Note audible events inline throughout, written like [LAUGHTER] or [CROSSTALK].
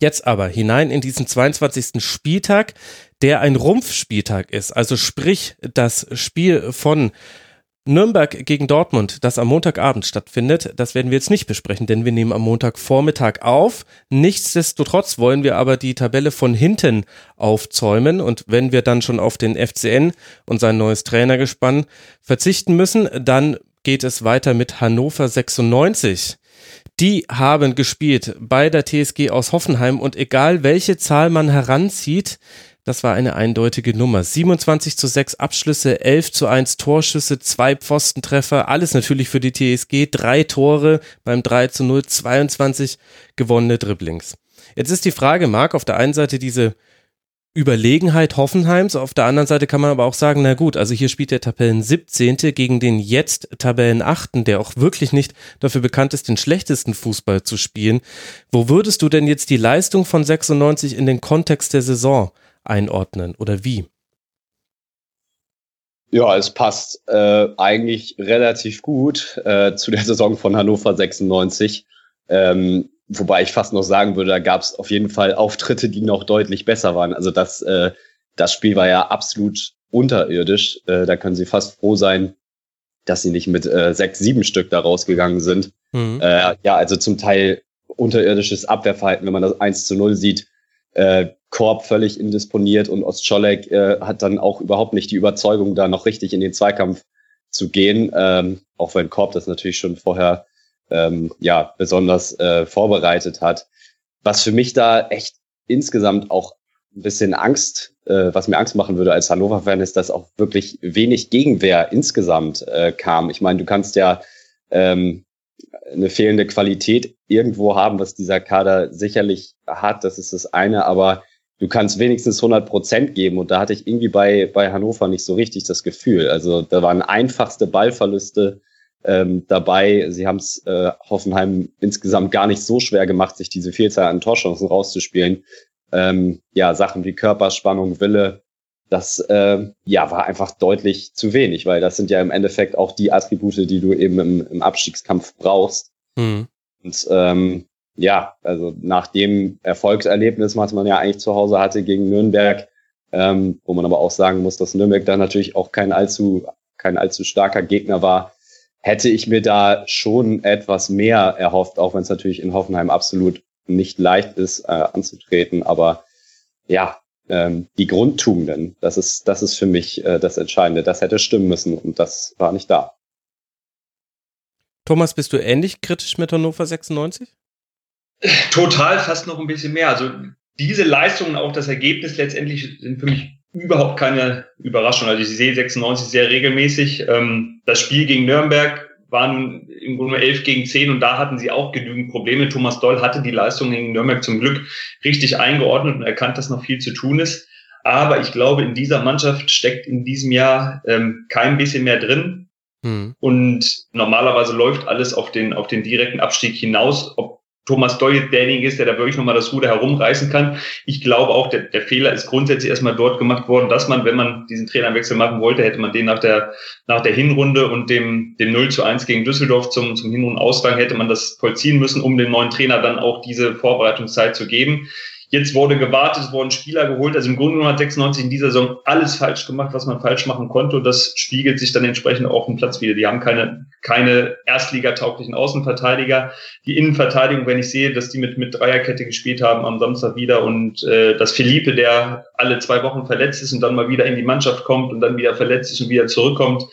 Jetzt aber hinein in diesen 22. Spieltag, der ein Rumpfspieltag ist, also sprich das Spiel von Nürnberg gegen Dortmund, das am Montagabend stattfindet, das werden wir jetzt nicht besprechen, denn wir nehmen am Montagvormittag auf. Nichtsdestotrotz wollen wir aber die Tabelle von hinten aufzäumen und wenn wir dann schon auf den FCN und sein neues Trainergespann verzichten müssen, dann geht es weiter mit Hannover 96. Die haben gespielt bei der TSG aus Hoffenheim und egal welche Zahl man heranzieht, das war eine eindeutige Nummer. 27 zu 6 Abschlüsse, 11 zu 1 Torschüsse, zwei Pfostentreffer, alles natürlich für die TSG, drei Tore beim 3 zu 0, 22 gewonnene Dribblings. Jetzt ist die Frage, Marc, auf der einen Seite diese Überlegenheit Hoffenheims, auf der anderen Seite kann man aber auch sagen, na gut, also hier spielt der Tabellen 17. gegen den jetzt Tabellen 8., der auch wirklich nicht dafür bekannt ist, den schlechtesten Fußball zu spielen. Wo würdest du denn jetzt die Leistung von 96 in den Kontext der Saison einordnen oder wie? Ja, es passt äh, eigentlich relativ gut äh, zu der Saison von Hannover 96. Ähm, wobei ich fast noch sagen würde, da gab es auf jeden Fall Auftritte, die noch deutlich besser waren. Also das, äh, das Spiel war ja absolut unterirdisch. Äh, da können sie fast froh sein, dass sie nicht mit äh, sechs, sieben Stück da rausgegangen sind. Mhm. Äh, ja, also zum Teil unterirdisches Abwehrverhalten, wenn man das 1 zu 0 sieht. Äh, Korb völlig indisponiert und Ostscholek äh, hat dann auch überhaupt nicht die Überzeugung, da noch richtig in den Zweikampf zu gehen, ähm, auch wenn Korb das natürlich schon vorher ähm, ja besonders äh, vorbereitet hat. Was für mich da echt insgesamt auch ein bisschen Angst, äh, was mir Angst machen würde als Hannover-Fan, ist, dass auch wirklich wenig Gegenwehr insgesamt äh, kam. Ich meine, du kannst ja ähm, eine fehlende Qualität irgendwo haben, was dieser Kader sicherlich hat, das ist das eine, aber du kannst wenigstens 100 Prozent geben. Und da hatte ich irgendwie bei, bei Hannover nicht so richtig das Gefühl. Also da waren einfachste Ballverluste ähm, dabei. Sie haben es äh, Hoffenheim insgesamt gar nicht so schwer gemacht, sich diese Vielzahl an Torchancen rauszuspielen. Ähm, ja, Sachen wie Körperspannung, Wille, das äh, ja war einfach deutlich zu wenig, weil das sind ja im Endeffekt auch die Attribute, die du eben im, im Abstiegskampf brauchst. Mhm. Und ähm, ja, also nach dem Erfolgserlebnis, was man ja eigentlich zu Hause hatte gegen Nürnberg, ähm, wo man aber auch sagen muss, dass Nürnberg da natürlich auch kein allzu, kein allzu starker Gegner war, hätte ich mir da schon etwas mehr erhofft, auch wenn es natürlich in Hoffenheim absolut nicht leicht ist, äh, anzutreten. Aber ja, ähm, die Grundtugenden, das ist, das ist für mich äh, das Entscheidende. Das hätte stimmen müssen und das war nicht da. Thomas, bist du ähnlich kritisch mit Hannover 96? Total, fast noch ein bisschen mehr. Also diese Leistungen, auch das Ergebnis letztendlich sind für mich überhaupt keine Überraschung. Also ich sehe 96 sehr regelmäßig. Ähm, das Spiel gegen Nürnberg waren im Grunde 11 gegen 10 und da hatten sie auch genügend Probleme. Thomas Doll hatte die Leistung gegen Nürnberg zum Glück richtig eingeordnet und erkannt, dass noch viel zu tun ist. Aber ich glaube, in dieser Mannschaft steckt in diesem Jahr ähm, kein bisschen mehr drin. Hm. Und normalerweise läuft alles auf den, auf den direkten Abstieg hinaus. Ob Thomas Doyle derjenige ist, der da wirklich nochmal das Ruder herumreißen kann. Ich glaube auch, der, der Fehler ist grundsätzlich erstmal dort gemacht worden, dass man, wenn man diesen Trainerwechsel machen wollte, hätte man den nach der, nach der Hinrunde und dem, dem 0 zu 1 gegen Düsseldorf zum, zum Hinrundenausgang hätte man das vollziehen müssen, um dem neuen Trainer dann auch diese Vorbereitungszeit zu geben. Jetzt wurde gewartet, es wurden Spieler geholt. Also im Grunde genommen hat 96 in dieser Saison alles falsch gemacht, was man falsch machen konnte. Und das spiegelt sich dann entsprechend auch auf dem Platz wieder. Die haben keine, keine Erstligatauglichen Außenverteidiger. Die Innenverteidigung, wenn ich sehe, dass die mit, mit Dreierkette gespielt haben am Samstag wieder und äh, dass Felipe, der alle zwei Wochen verletzt ist und dann mal wieder in die Mannschaft kommt und dann wieder verletzt ist und wieder zurückkommt,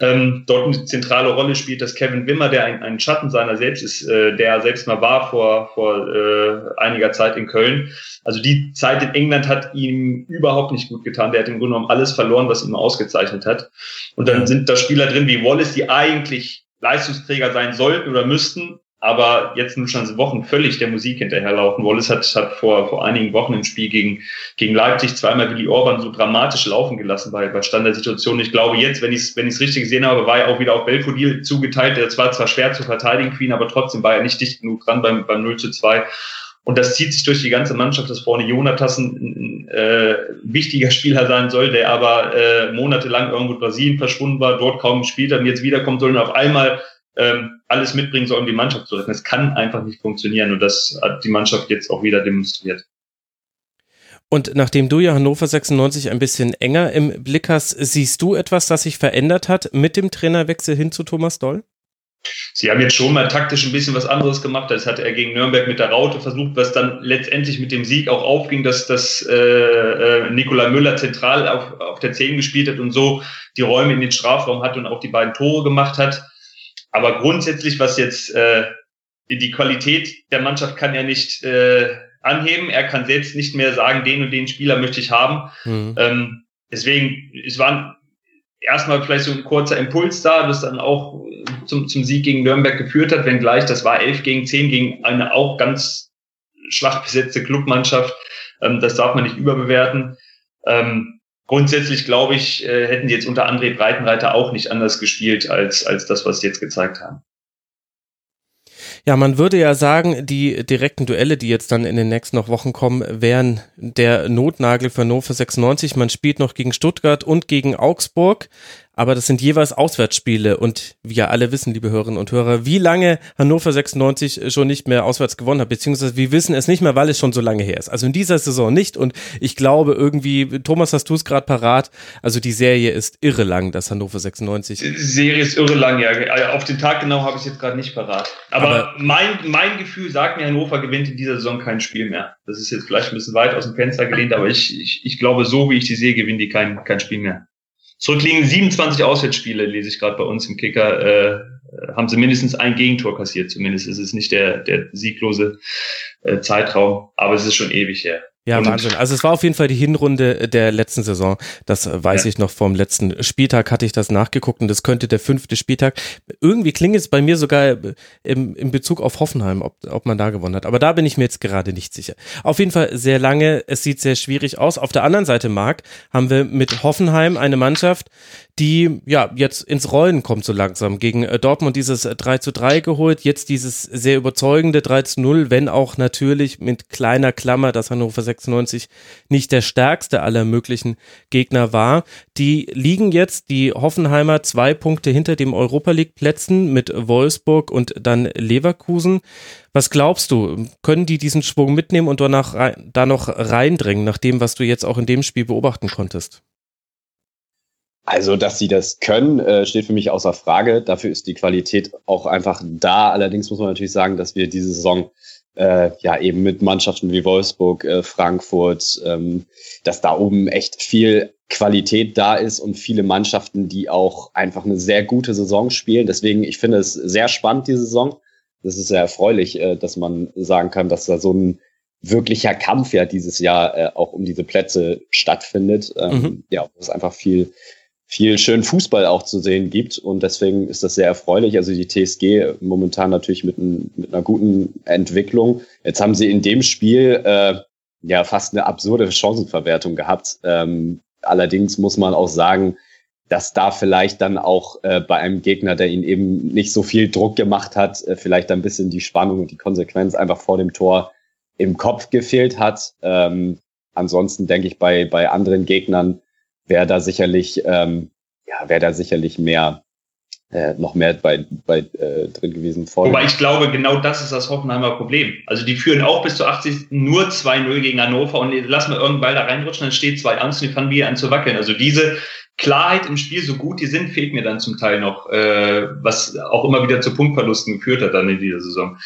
ähm, dort eine zentrale Rolle spielt, dass Kevin Wimmer, der ein, ein Schatten seiner selbst ist, äh, der selbst mal war vor, vor äh, einiger Zeit in Köln. Also die Zeit in England hat ihm überhaupt nicht gut getan. Der hat im Grunde genommen alles verloren, was ihn ausgezeichnet hat. Und dann sind da Spieler drin wie Wallace, die eigentlich Leistungsträger sein sollten oder müssten, aber jetzt nun schon Wochen völlig der Musik hinterherlaufen. Wallace hat, hat vor, vor einigen Wochen im Spiel gegen, gegen Leipzig zweimal Willi Orban so dramatisch laufen gelassen bei, bei Standardsituationen. Ich glaube jetzt, wenn ich es wenn ich's richtig gesehen habe, war er auch wieder auf Belfodil zugeteilt. Der war zwar schwer zu verteidigen ihn, aber trotzdem war er nicht dicht genug dran beim, beim 0 zu 2. Und das zieht sich durch die ganze Mannschaft, dass vorne Jonatas ein, ein äh, wichtiger Spieler sein soll, der aber äh, monatelang irgendwo in Brasilien verschwunden war, dort kaum gespielt hat und jetzt wiederkommen soll und auf einmal ähm, alles mitbringen soll, um die Mannschaft zu retten. Es kann einfach nicht funktionieren und das hat die Mannschaft jetzt auch wieder demonstriert. Und nachdem du ja Hannover 96 ein bisschen enger im Blick hast, siehst du etwas, das sich verändert hat mit dem Trainerwechsel hin zu Thomas Doll? Sie haben jetzt schon mal taktisch ein bisschen was anderes gemacht. Das hat er gegen Nürnberg mit der Raute versucht, was dann letztendlich mit dem Sieg auch aufging, dass, dass äh, äh, Nikola Müller zentral auf, auf der 10 gespielt hat und so die Räume in den Strafraum hat und auch die beiden Tore gemacht hat. Aber grundsätzlich, was jetzt äh, die Qualität der Mannschaft kann er nicht äh, anheben. Er kann selbst nicht mehr sagen, den und den Spieler möchte ich haben. Mhm. Ähm, deswegen, es war erstmal vielleicht so ein kurzer Impuls da, das dann auch zum, zum Sieg gegen Nürnberg geführt hat, wenngleich das war 11 gegen 10 gegen eine auch ganz schwach besetzte Clubmannschaft. Ähm, das darf man nicht überbewerten. Ähm, grundsätzlich glaube ich, äh, hätten die jetzt unter André Breitenreiter auch nicht anders gespielt als, als das, was sie jetzt gezeigt haben. Ja, man würde ja sagen, die direkten Duelle, die jetzt dann in den nächsten noch Wochen kommen, wären der Notnagel für Hannover 96. Man spielt noch gegen Stuttgart und gegen Augsburg aber das sind jeweils Auswärtsspiele und wir alle wissen, liebe Hörerinnen und Hörer, wie lange Hannover 96 schon nicht mehr auswärts gewonnen hat, beziehungsweise wir wissen es nicht mehr, weil es schon so lange her ist. Also in dieser Saison nicht und ich glaube irgendwie, Thomas, hast du es gerade parat, also die Serie ist irre lang, das Hannover 96. Die Serie ist irre lang, ja. Auf den Tag genau habe ich es jetzt gerade nicht parat. Aber, aber, mein, mein Gefühl sagt mir, Hannover gewinnt in dieser Saison kein Spiel mehr. Das ist jetzt vielleicht ein bisschen weit aus dem Fenster gelehnt, aber ich, ich, ich glaube, so wie ich die sehe, gewinnen die kein, kein Spiel mehr. Zurückliegen 27 Auswärtsspiele, lese ich gerade bei uns im Kicker, äh, haben sie mindestens ein Gegentor kassiert. Zumindest ist es nicht der, der sieglose äh, Zeitraum, aber es ist schon ewig her. Ja, und Wahnsinn. Also es war auf jeden Fall die Hinrunde der letzten Saison. Das weiß ja. ich noch vom letzten Spieltag, hatte ich das nachgeguckt und das könnte der fünfte Spieltag. Irgendwie klingt es bei mir sogar im, im Bezug auf Hoffenheim, ob, ob man da gewonnen hat. Aber da bin ich mir jetzt gerade nicht sicher. Auf jeden Fall sehr lange. Es sieht sehr schwierig aus. Auf der anderen Seite, Marc, haben wir mit Hoffenheim eine Mannschaft, die ja jetzt ins Rollen kommt so langsam. Gegen äh, Dortmund dieses 3 zu 3 geholt, jetzt dieses sehr überzeugende 3 zu 0, wenn auch natürlich mit kleiner Klammer, dass Hannover 96 nicht der stärkste aller möglichen Gegner war. Die liegen jetzt, die Hoffenheimer, zwei Punkte hinter dem Europa League Plätzen mit Wolfsburg und dann Leverkusen. Was glaubst du, können die diesen Schwung mitnehmen und danach da noch reindrängen, nach dem, was du jetzt auch in dem Spiel beobachten konntest? Also, dass sie das können, äh, steht für mich außer Frage. Dafür ist die Qualität auch einfach da. Allerdings muss man natürlich sagen, dass wir diese Saison äh, ja eben mit Mannschaften wie Wolfsburg, äh, Frankfurt, ähm, dass da oben echt viel Qualität da ist und viele Mannschaften, die auch einfach eine sehr gute Saison spielen. Deswegen, ich finde es sehr spannend, die Saison. Das ist sehr erfreulich, äh, dass man sagen kann, dass da so ein wirklicher Kampf ja dieses Jahr äh, auch um diese Plätze stattfindet. Ähm, mhm. Ja, wo es einfach viel viel schönen Fußball auch zu sehen gibt. Und deswegen ist das sehr erfreulich. Also die TSG momentan natürlich mit, ein, mit einer guten Entwicklung. Jetzt haben sie in dem Spiel äh, ja fast eine absurde Chancenverwertung gehabt. Ähm, allerdings muss man auch sagen, dass da vielleicht dann auch äh, bei einem Gegner, der ihn eben nicht so viel Druck gemacht hat, äh, vielleicht ein bisschen die Spannung und die Konsequenz einfach vor dem Tor im Kopf gefehlt hat. Ähm, ansonsten denke ich, bei, bei anderen Gegnern wäre da sicherlich, ähm, ja, wäre da sicherlich mehr, äh, noch mehr bei, bei äh, drin gewesen. Vorne. Wobei ich glaube, genau das ist das Hoffenheimer Problem. Also die führen auch bis zur 80 nur 2-0 gegen Hannover und lassen wir irgendeinen Ball da reinrutschen, dann steht 2-1 und die fangen wieder an zu wackeln. Also diese Klarheit im Spiel, so gut die sind, fehlt mir dann zum Teil noch, äh, was auch immer wieder zu Punktverlusten geführt hat dann in dieser Saison.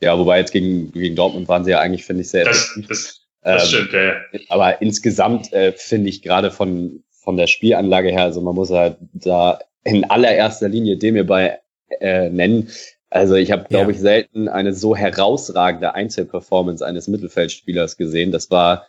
Ja, wobei jetzt gegen, gegen Dortmund waren sie ja eigentlich, finde ich, sehr das. Das, das ähm, stimmt, ja. Aber insgesamt äh, finde ich gerade von, von der Spielanlage her, also man muss halt da in allererster Linie dem mir bei äh, nennen. Also ich habe, glaube ja. ich, selten eine so herausragende Einzelperformance eines Mittelfeldspielers gesehen. Das war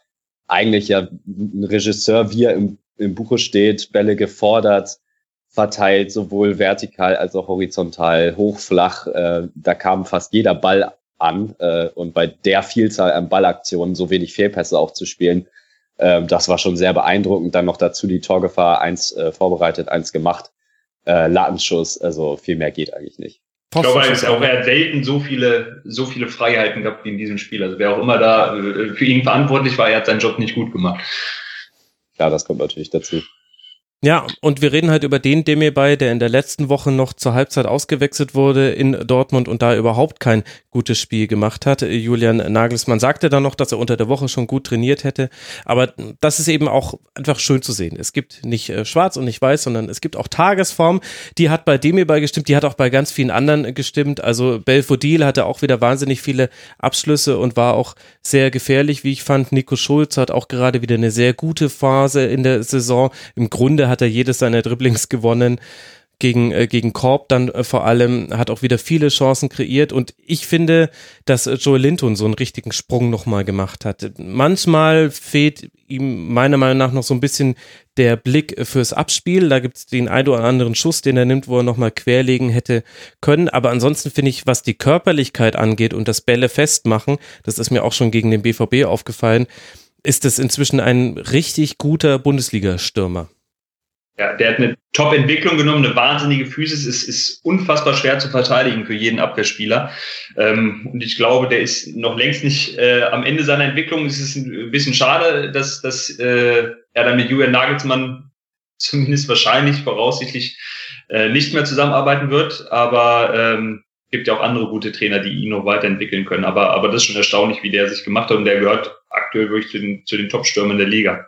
eigentlich ja ein Regisseur, wie er im, im Buche steht, Bälle gefordert, verteilt, sowohl vertikal als auch horizontal, hoch, flach. Äh, da kam fast jeder Ball an äh, und bei der Vielzahl an Ballaktionen so wenig Fehlpässe auch zu spielen, äh, das war schon sehr beeindruckend. Dann noch dazu die Torgefahr, eins äh, vorbereitet, eins gemacht äh, Latenschuss. Also viel mehr geht eigentlich nicht. Ich glaube, er, ist auch, er hat selten so viele, so viele Freiheiten gehabt wie in diesem Spiel. Also wer auch immer da äh, für ihn verantwortlich war, er hat seinen Job nicht gut gemacht. Ja, das kommt natürlich dazu. Ja, und wir reden halt über den Demirbay, der in der letzten Woche noch zur Halbzeit ausgewechselt wurde in Dortmund und da überhaupt kein gutes Spiel gemacht hat. Julian Nagelsmann sagte dann noch, dass er unter der Woche schon gut trainiert hätte. Aber das ist eben auch einfach schön zu sehen. Es gibt nicht äh, schwarz und nicht weiß, sondern es gibt auch Tagesform. Die hat bei Demirbay gestimmt, die hat auch bei ganz vielen anderen gestimmt. Also Belfodil hatte auch wieder wahnsinnig viele Abschlüsse und war auch sehr gefährlich, wie ich fand. Nico Schulz hat auch gerade wieder eine sehr gute Phase in der Saison. Im Grunde hat er jedes seiner Dribblings gewonnen gegen, äh, gegen Korb dann äh, vor allem, hat auch wieder viele Chancen kreiert und ich finde, dass äh, Joel Linton so einen richtigen Sprung nochmal gemacht hat. Manchmal fehlt ihm meiner Meinung nach noch so ein bisschen der Blick fürs Abspiel. Da gibt es den ein oder anderen Schuss, den er nimmt, wo er nochmal querlegen hätte können. Aber ansonsten finde ich, was die Körperlichkeit angeht und das Bälle festmachen, das ist mir auch schon gegen den BVB aufgefallen, ist es inzwischen ein richtig guter Bundesliga-Stürmer. Ja, der hat eine Top-Entwicklung genommen, eine wahnsinnige Physis, ist, ist unfassbar schwer zu verteidigen für jeden Abwehrspieler. Ähm, und ich glaube, der ist noch längst nicht äh, am Ende seiner Entwicklung. Es ist ein bisschen schade, dass, dass äh, er dann mit Julian Nagelsmann [LAUGHS] zumindest wahrscheinlich voraussichtlich äh, nicht mehr zusammenarbeiten wird. Aber ähm, gibt ja auch andere gute Trainer, die ihn noch weiterentwickeln können. Aber, aber das ist schon erstaunlich, wie der sich gemacht hat. Und der gehört aktuell wirklich zu den, zu den Top-Stürmern der Liga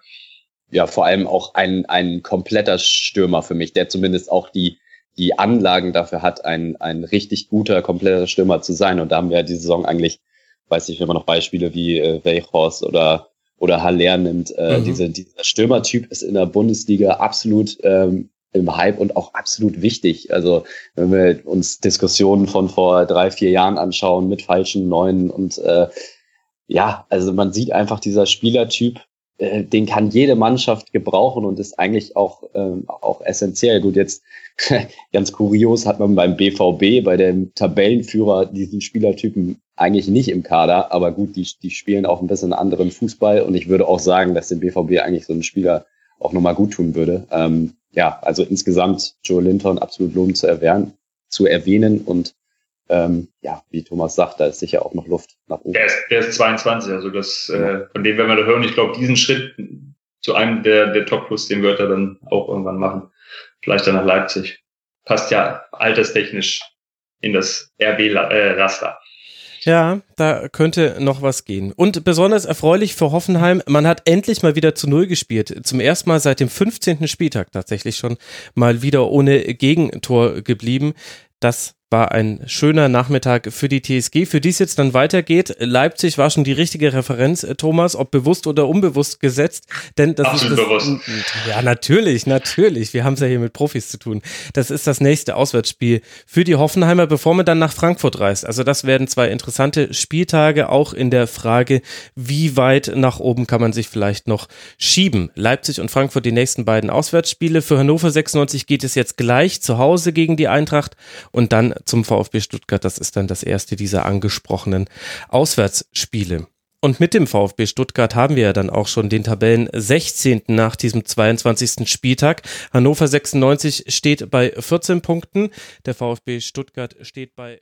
ja vor allem auch ein, ein kompletter Stürmer für mich, der zumindest auch die, die Anlagen dafür hat, ein, ein richtig guter, kompletter Stürmer zu sein. Und da haben wir ja diese Saison eigentlich, weiß ich, wenn man noch Beispiele wie äh, Weichhorst oder, oder Haller nimmt, äh, mhm. diese, dieser Stürmertyp ist in der Bundesliga absolut ähm, im Hype und auch absolut wichtig. Also wenn wir uns Diskussionen von vor drei, vier Jahren anschauen mit falschen Neuen und äh, ja, also man sieht einfach dieser Spielertyp, äh, den kann jede Mannschaft gebrauchen und ist eigentlich auch, ähm, auch essentiell. Gut, jetzt [LAUGHS] ganz kurios hat man beim BVB, bei dem Tabellenführer, diesen Spielertypen eigentlich nicht im Kader, aber gut, die, die spielen auch ein bisschen anderen Fußball und ich würde auch sagen, dass dem BVB eigentlich so ein Spieler auch nochmal gut tun würde. Ähm, ja, also insgesamt Joe Linton absolut lohnend zu erwähnen, zu erwähnen und ähm, ja, wie Thomas sagt, da ist sicher auch noch Luft nach oben. Der ist, der ist 22, also das, äh, genau. von dem werden wir da hören. Ich glaube, diesen Schritt zu einem der, der Top-Plus, den wird er dann auch irgendwann machen. Vielleicht dann nach Leipzig. Passt ja alterstechnisch in das RB-Raster. Ja, da könnte noch was gehen. Und besonders erfreulich für Hoffenheim, man hat endlich mal wieder zu Null gespielt. Zum ersten Mal seit dem 15. Spieltag tatsächlich schon mal wieder ohne Gegentor geblieben. Das war ein schöner Nachmittag für die TSG, für die es jetzt dann weitergeht. Leipzig war schon die richtige Referenz, äh, Thomas, ob bewusst oder unbewusst gesetzt. Denn das Absolut ist das, bewusst. Ja, natürlich, natürlich. Wir haben es ja hier mit Profis zu tun. Das ist das nächste Auswärtsspiel für die Hoffenheimer, bevor man dann nach Frankfurt reist. Also das werden zwei interessante Spieltage, auch in der Frage, wie weit nach oben kann man sich vielleicht noch schieben. Leipzig und Frankfurt die nächsten beiden Auswärtsspiele. Für Hannover 96 geht es jetzt gleich zu Hause gegen die Eintracht und dann zum VfB Stuttgart. Das ist dann das erste dieser angesprochenen Auswärtsspiele. Und mit dem VfB Stuttgart haben wir ja dann auch schon den Tabellen 16. nach diesem 22. Spieltag. Hannover 96 steht bei 14 Punkten. Der VfB Stuttgart steht bei